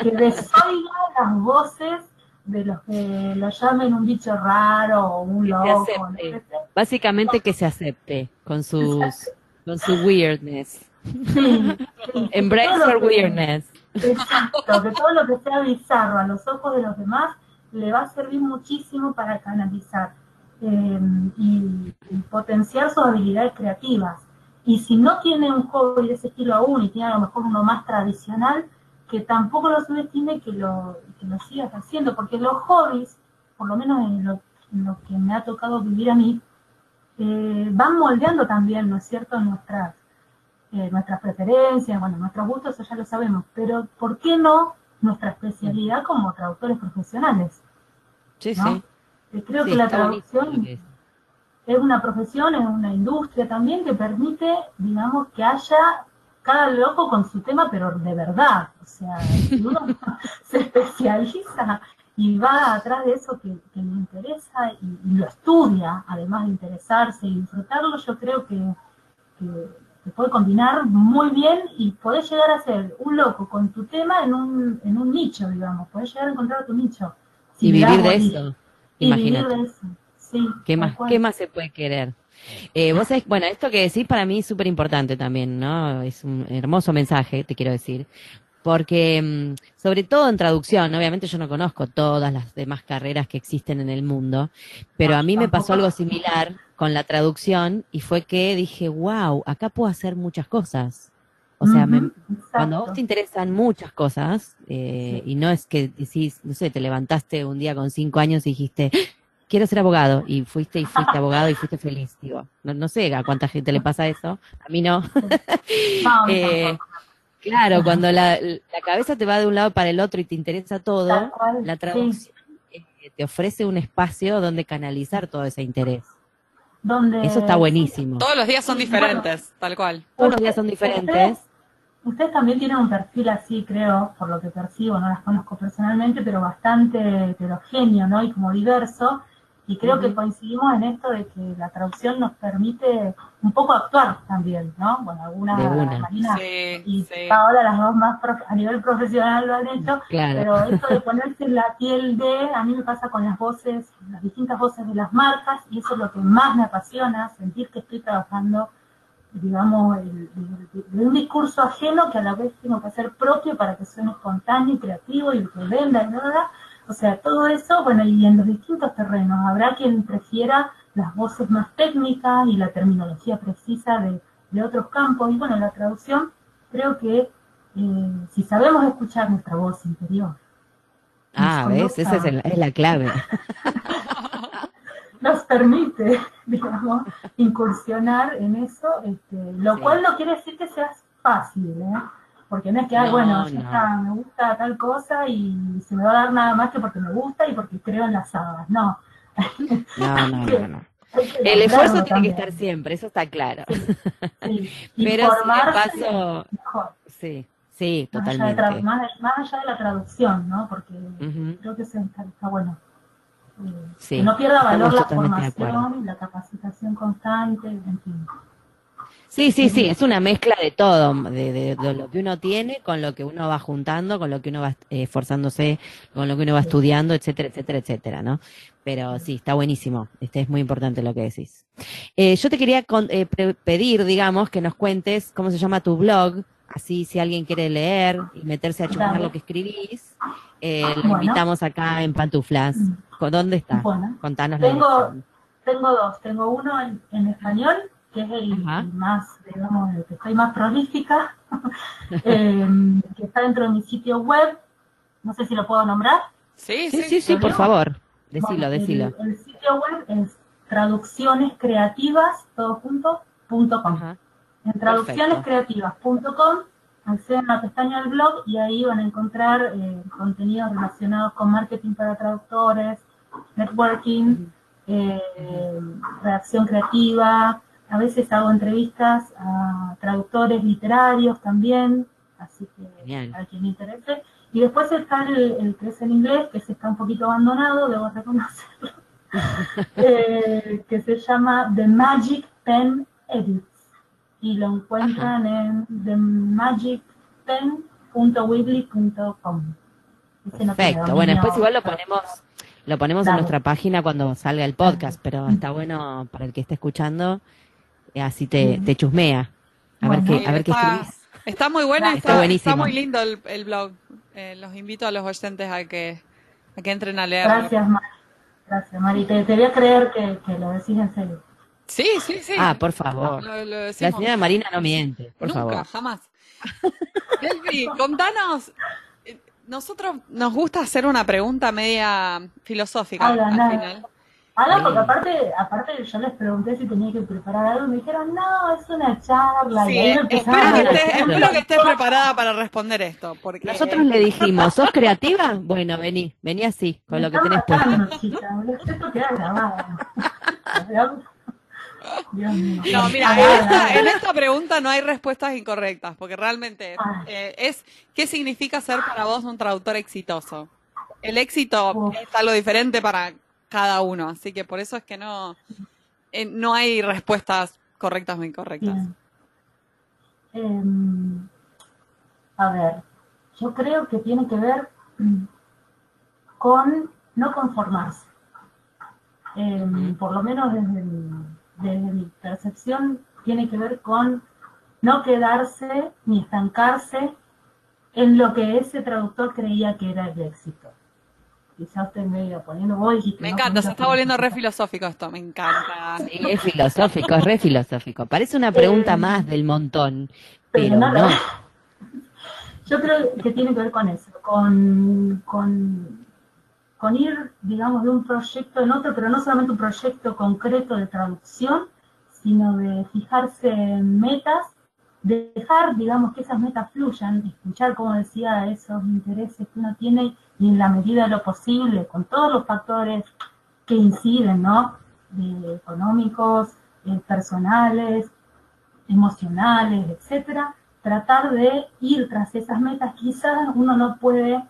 que desoiga las voces de los que lo llamen un bicho raro o un loco. No sé. Básicamente que se acepte con sus con su weirdness. Sí. Embrace your weirdness. Exacto, que todo lo que sea bizarro a los ojos de los demás le va a servir muchísimo para canalizar eh, y, y, potenciar sus habilidades creativas. Y si no tiene un hobby de ese estilo aún y tiene a lo mejor uno más tradicional, que tampoco lo subestime que lo, que lo sigas haciendo, porque los hobbies, por lo menos en lo, en lo que me ha tocado vivir a mí, eh, van moldeando también, ¿no es cierto?, nuestras, eh, nuestras preferencias, bueno, nuestros gustos, eso ya lo sabemos, pero ¿por qué no nuestra especialidad como traductores profesionales? Sí, ¿no? sí. Creo sí, que la traducción es. es una profesión, es una industria también que permite, digamos, que haya cada loco con su tema, pero de verdad. O sea, si uno se especializa y va atrás de eso que, que le interesa y, y, lo estudia, además de interesarse y disfrutarlo, yo creo que, que, que puede combinar muy bien y podés llegar a ser un loco con tu tema en un, en un nicho, digamos. Podés llegar a encontrar tu nicho. Si y vivir de eso. Y Imagínate. vivir de eso. Sí, ¿Qué, más, ¿Qué más se puede querer? Eh, vos sabés, bueno, esto que decís para mí es súper importante también, ¿no? Es un hermoso mensaje, te quiero decir. Porque, sobre todo en traducción, obviamente yo no conozco todas las demás carreras que existen en el mundo, pero a mí me pasó algo similar con la traducción y fue que dije, wow, acá puedo hacer muchas cosas. O sea, uh -huh, me, cuando a vos te interesan muchas cosas, eh, sí. y no es que decís, no sé, te levantaste un día con cinco años y dijiste, quiero ser abogado y fuiste y fuiste abogado y fuiste feliz, digo. No, no sé a cuánta gente le pasa eso, a mí no. no eh, claro, cuando la, la, cabeza te va de un lado para el otro y te interesa todo, la traducción sí. eh, te ofrece un espacio donde canalizar todo ese interés. Donde... Eso está buenísimo. Todos los días son diferentes, bueno, tal cual. Todos los días son diferentes. Ustedes, ustedes también tienen un perfil así, creo, por lo que percibo, no las conozco personalmente, pero bastante heterogéneo, ¿no? Y como diverso Y creo que coincidimos en esto de que la traducción nos permite un poco actuar también, ¿no? Bueno, algunas, Marina y ahora las dos más a nivel profesional lo han hecho, pero esto de ponerse en la piel de, a mí me pasa con las voces, las distintas voces de las marcas, y eso es lo que más me apasiona, sentir que estoy trabajando digamos, de un discurso ajeno que a la vez tengo que hacer propio para que suene espontáneo y creativo y que venda y nada, o sea, todo eso, bueno, y en los distintos terrenos, habrá quien prefiera las voces más técnicas y la terminología precisa de, otros campos. Y bueno, la traducción, creo que eh, si sabemos escuchar nuestra voz interior. Ah, ¿ves? Esa es, la clave. nos permite, digamos, incursionar en eso, este, lo cual no quiere decir que sea fácil, ¿eh? Porque no es que, ah, bueno, ya está, me gusta tal cosa y se me va a dar nada más que porque me gusta y porque creo en las hadas. No. No, no, no. El esfuerzo tiene que estar siempre, eso está claro. Sí, Pero si paso... Mejor. Sí, sí, totalmente. más, allá de la traducción, ¿no? Porque creo que eso está, bueno. Eh, que no pierda valor la formación, la capacitación constante, en fin. Sí, sí, sí, es una mezcla de todo, de, lo que uno tiene con lo que uno va juntando, con lo que uno va eh, esforzándose, con lo que uno va estudiando, etcétera, etcétera, etcétera, ¿no? Pero sí, está buenísimo, este es muy importante lo que decís. Eh, yo te quería eh, pedir, digamos, que nos cuentes cómo se llama tu blog, así si alguien quiere leer y meterse a chupar lo que escribís, lo invitamos acá en Pantuflas. ¿Dónde está? Contanos tengo, tengo dos, tengo uno en español que es el, más, digamos, el que estoy más prolífica, em, que está dentro de mi sitio web. No sé si lo puedo nombrar. Sí, sí, sí, sí, por favor. Decilo, decilo. El, sitio web es traduccionescreativas, todo junto, punto com. En traduccionescreativas.com acceden a la pestaña del blog y ahí van a encontrar eh, contenidos relacionados con marketing para traductores, networking, eh, redacción creativa, a veces hago entrevistas a traductores literarios también, así que a quien interese. Y después está el, que es en inglés, que se está un poquito abandonado, debo reconocerlo, eh, que se llama The Magic Pen Edits. Y lo encuentran en themagicpen.weebly.com. Perfecto, bueno, después igual lo ponemos lo ponemos en nuestra página cuando salga el podcast, pero está bueno para el que esté escuchando así te, te chusmea. A ver qué, a ver qué escribís. Está muy bueno está, está, muy lindo el, blog. Eh, los invito a los oyentes a que, a que entren a leer. Gracias, Mari. Gracias, Mari. Te, te voy a creer que, que, lo decís en serio. Sí, sí, sí. Ah, por favor. la señora Marina no miente, por Nunca, favor. jamás. Delphi, contanos. Eh, nosotros nos gusta hacer una pregunta media filosófica al final. Ah, porque aparte, aparte yo les pregunté si tenía que preparar algo y me dijeron, no, es una charla. Sí, y espero, que esté, espero que esté preparada para responder esto. Porque... Nosotros le dijimos, ¿sos creativa? Bueno, vení, vení así, con lo que tenés puesto. Chica, esto queda grabado. No, mira, en esta, pregunta no hay respuestas incorrectas, porque realmente ah. eh, es ¿qué significa ser para vos un traductor exitoso? El éxito es algo diferente para cada uno, así que por eso es que no, eh, no hay respuestas correctas o incorrectas. Em, a ver, yo creo que tiene que ver con no conformarse. Em, por lo menos desde desde mi percepción, tiene que ver con no quedarse ni estancarse en lo que ese traductor creía que era el éxito quizás usted me poniendo Me encanta, se está volviendo re filosófico esto, me encanta. Sí, es filosófico, es re filosófico. Parece una pregunta eh, más del montón, pero, no, Yo creo que tiene que ver con eso, con, con, con ir, digamos, de un proyecto en otro, pero no solamente un proyecto concreto de traducción, sino de fijarse en metas dejar, digamos, que esas metas fluyan, escuchar, como decía, esos intereses que uno tiene y en la medida de lo posible, con todos los factores que inciden, ¿no? económicos, eh, personales, emocionales, etcétera, tratar de ir tras esas metas. Quizás uno no puede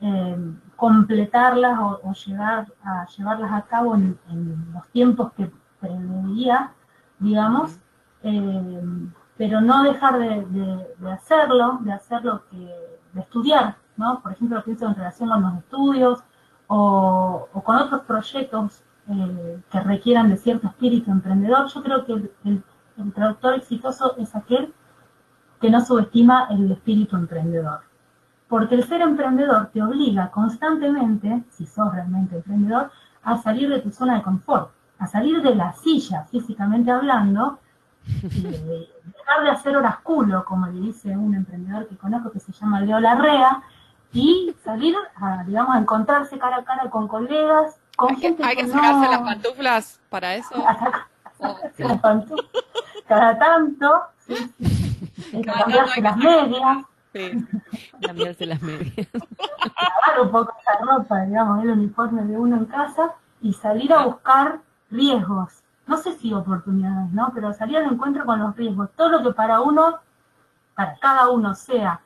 eh, completarlas o, llegar a llevarlas a cabo en, los tiempos que preveía, digamos, eh, pero no dejar de, hacerlo, de hacerlo que, de estudiar, ¿no? Por ejemplo, lo pienso en relación con los estudios o, con otros proyectos eh, que requieran de cierto espíritu emprendedor. Yo creo que el, el traductor exitoso es aquel que no subestima el espíritu emprendedor porque el ser emprendedor te obliga constantemente, si sos realmente emprendedor, a salir de tu zona de confort, a salir de la silla, físicamente hablando, y dejar de hacer horas culo, como le dice un emprendedor que conozco que se llama Leo Larrea, y salir a, digamos, a encontrarse cara a cara con colegas, con hay gente que, Hay que, sacarse las pantuflas para eso. Cada tanto, que cambiarse las medias, Sí. Cambiarse las medias. Lavar un poco esa ropa, digamos, el uniforme de uno en casa y salir a buscar riesgos. No sé si oportunidades, ¿no? Pero salir al encuentro con los riesgos. Todo lo que para uno, para cada uno sea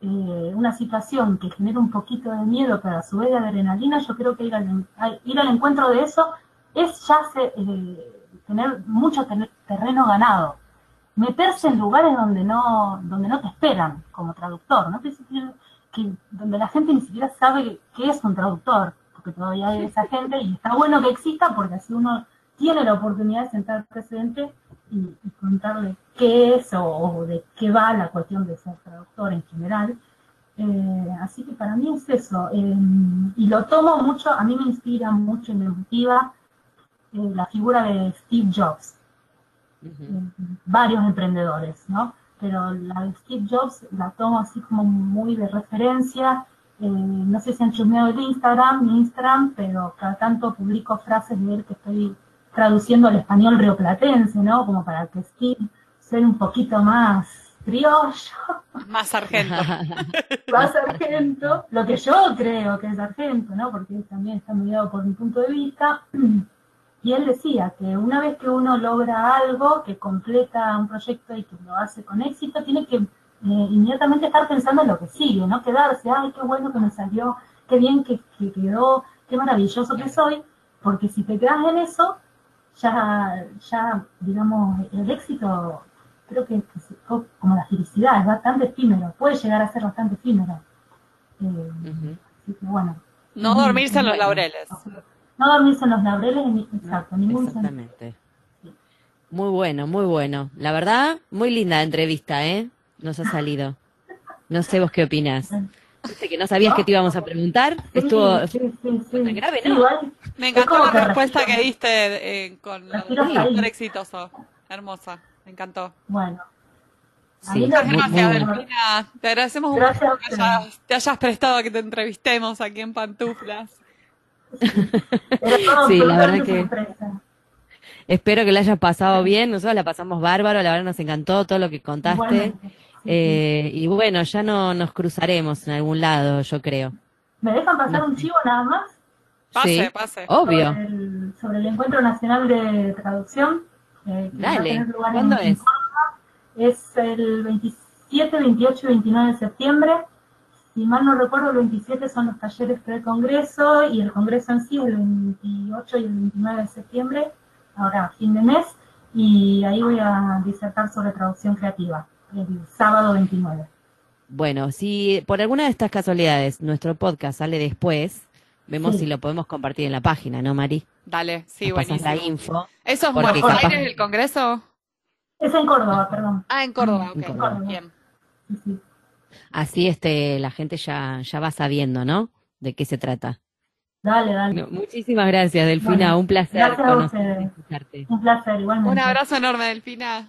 eh, una situación que genera un poquito de miedo, pero a su vez de adrenalina, yo creo que ir al, ir al encuentro de eso es ya eh, tener mucho terreno ganado meterse en lugares donde no, donde no te esperan como traductor, ¿no? Que, donde la gente ni siquiera sabe qué es un traductor, porque todavía hay esa gente y está bueno que exista porque así uno tiene la oportunidad de sentar presente y, contarle qué es o, de qué va la cuestión de ser traductor en general. Eh, así que para mí es eso. Eh, y lo tomo mucho, a mí me inspira mucho y me motiva eh, la figura de Steve Jobs varios emprendedores, ¿no? Pero la de Steve Jobs la tomo así como muy de referencia. Eh, no sé si han chusmeado el Instagram, mi Instagram, pero cada tanto publico frases de él que estoy traduciendo al español rioplatense, ¿no? Como para que Steve sea un poquito más criollo. Más sargento. más sargento, lo que yo creo que es sargento, ¿no? Porque también está mediado por mi punto de vista. Y él decía que una vez que uno logra algo, que completa un proyecto y que lo hace con éxito, tiene que eh, inmediatamente estar pensando en lo que sigue, no quedarse, ay, qué bueno que me salió, qué bien que, quedó, qué maravilloso que soy, porque si te quedas en eso, ya, ya digamos, el éxito creo que, es como la felicidad, es bastante efímero, puede llegar a ser bastante efímero. Eh, así que bueno. No dormirse en los laureles. No dormirse en los laureles, exacto, ningún Exactamente. Muy bueno, muy bueno. La verdad, muy linda entrevista, ¿eh? Nos ha salido. No sé vos qué opinas. Que no sabías que te íbamos a preguntar. Estuvo sí, sí, grave, ¿no? Me encantó la respuesta que diste eh, con el exitoso. Hermosa, me encantó. Bueno. Muchas gracias, Delfina. Te agradecemos mucho que te hayas prestado a que te entrevistemos aquí en Pantuflas. sí, la verdad que espero que la hayas pasado bien. Nosotros la pasamos bárbaro, la verdad nos encantó todo lo que contaste. Eh, y bueno, ya no nos cruzaremos en algún lado, yo creo. ¿Me dejan pasar un chivo nada más? Pase, pase. Obvio. Sobre el, Encuentro Nacional de Traducción. Eh, Dale, ¿cuándo es? Es el 27, 28 y 29 de septiembre si mal no recuerdo, el 27 son los talleres pre-congreso y el congreso en sí el 28 y el 29 de septiembre, ahora fin de mes, y ahí voy a disertar sobre traducción creativa, el sábado 29. Bueno, si por alguna de estas casualidades nuestro podcast sale después, vemos si lo podemos compartir en la página, ¿no, Mari? Dale, sí, Nos buenísimo. la info. ¿Eso es Buenos Aires el congreso? Es en Córdoba, perdón. Ah, en Córdoba, ok. En Córdoba. Bien. Sí, sí. Así este, la gente ya, ya va sabiendo, ¿no? De qué se trata. Dale, dale. muchísimas gracias, Delfina. un placer conocerte. Un placer, igualmente. Un abrazo enorme, Delfina.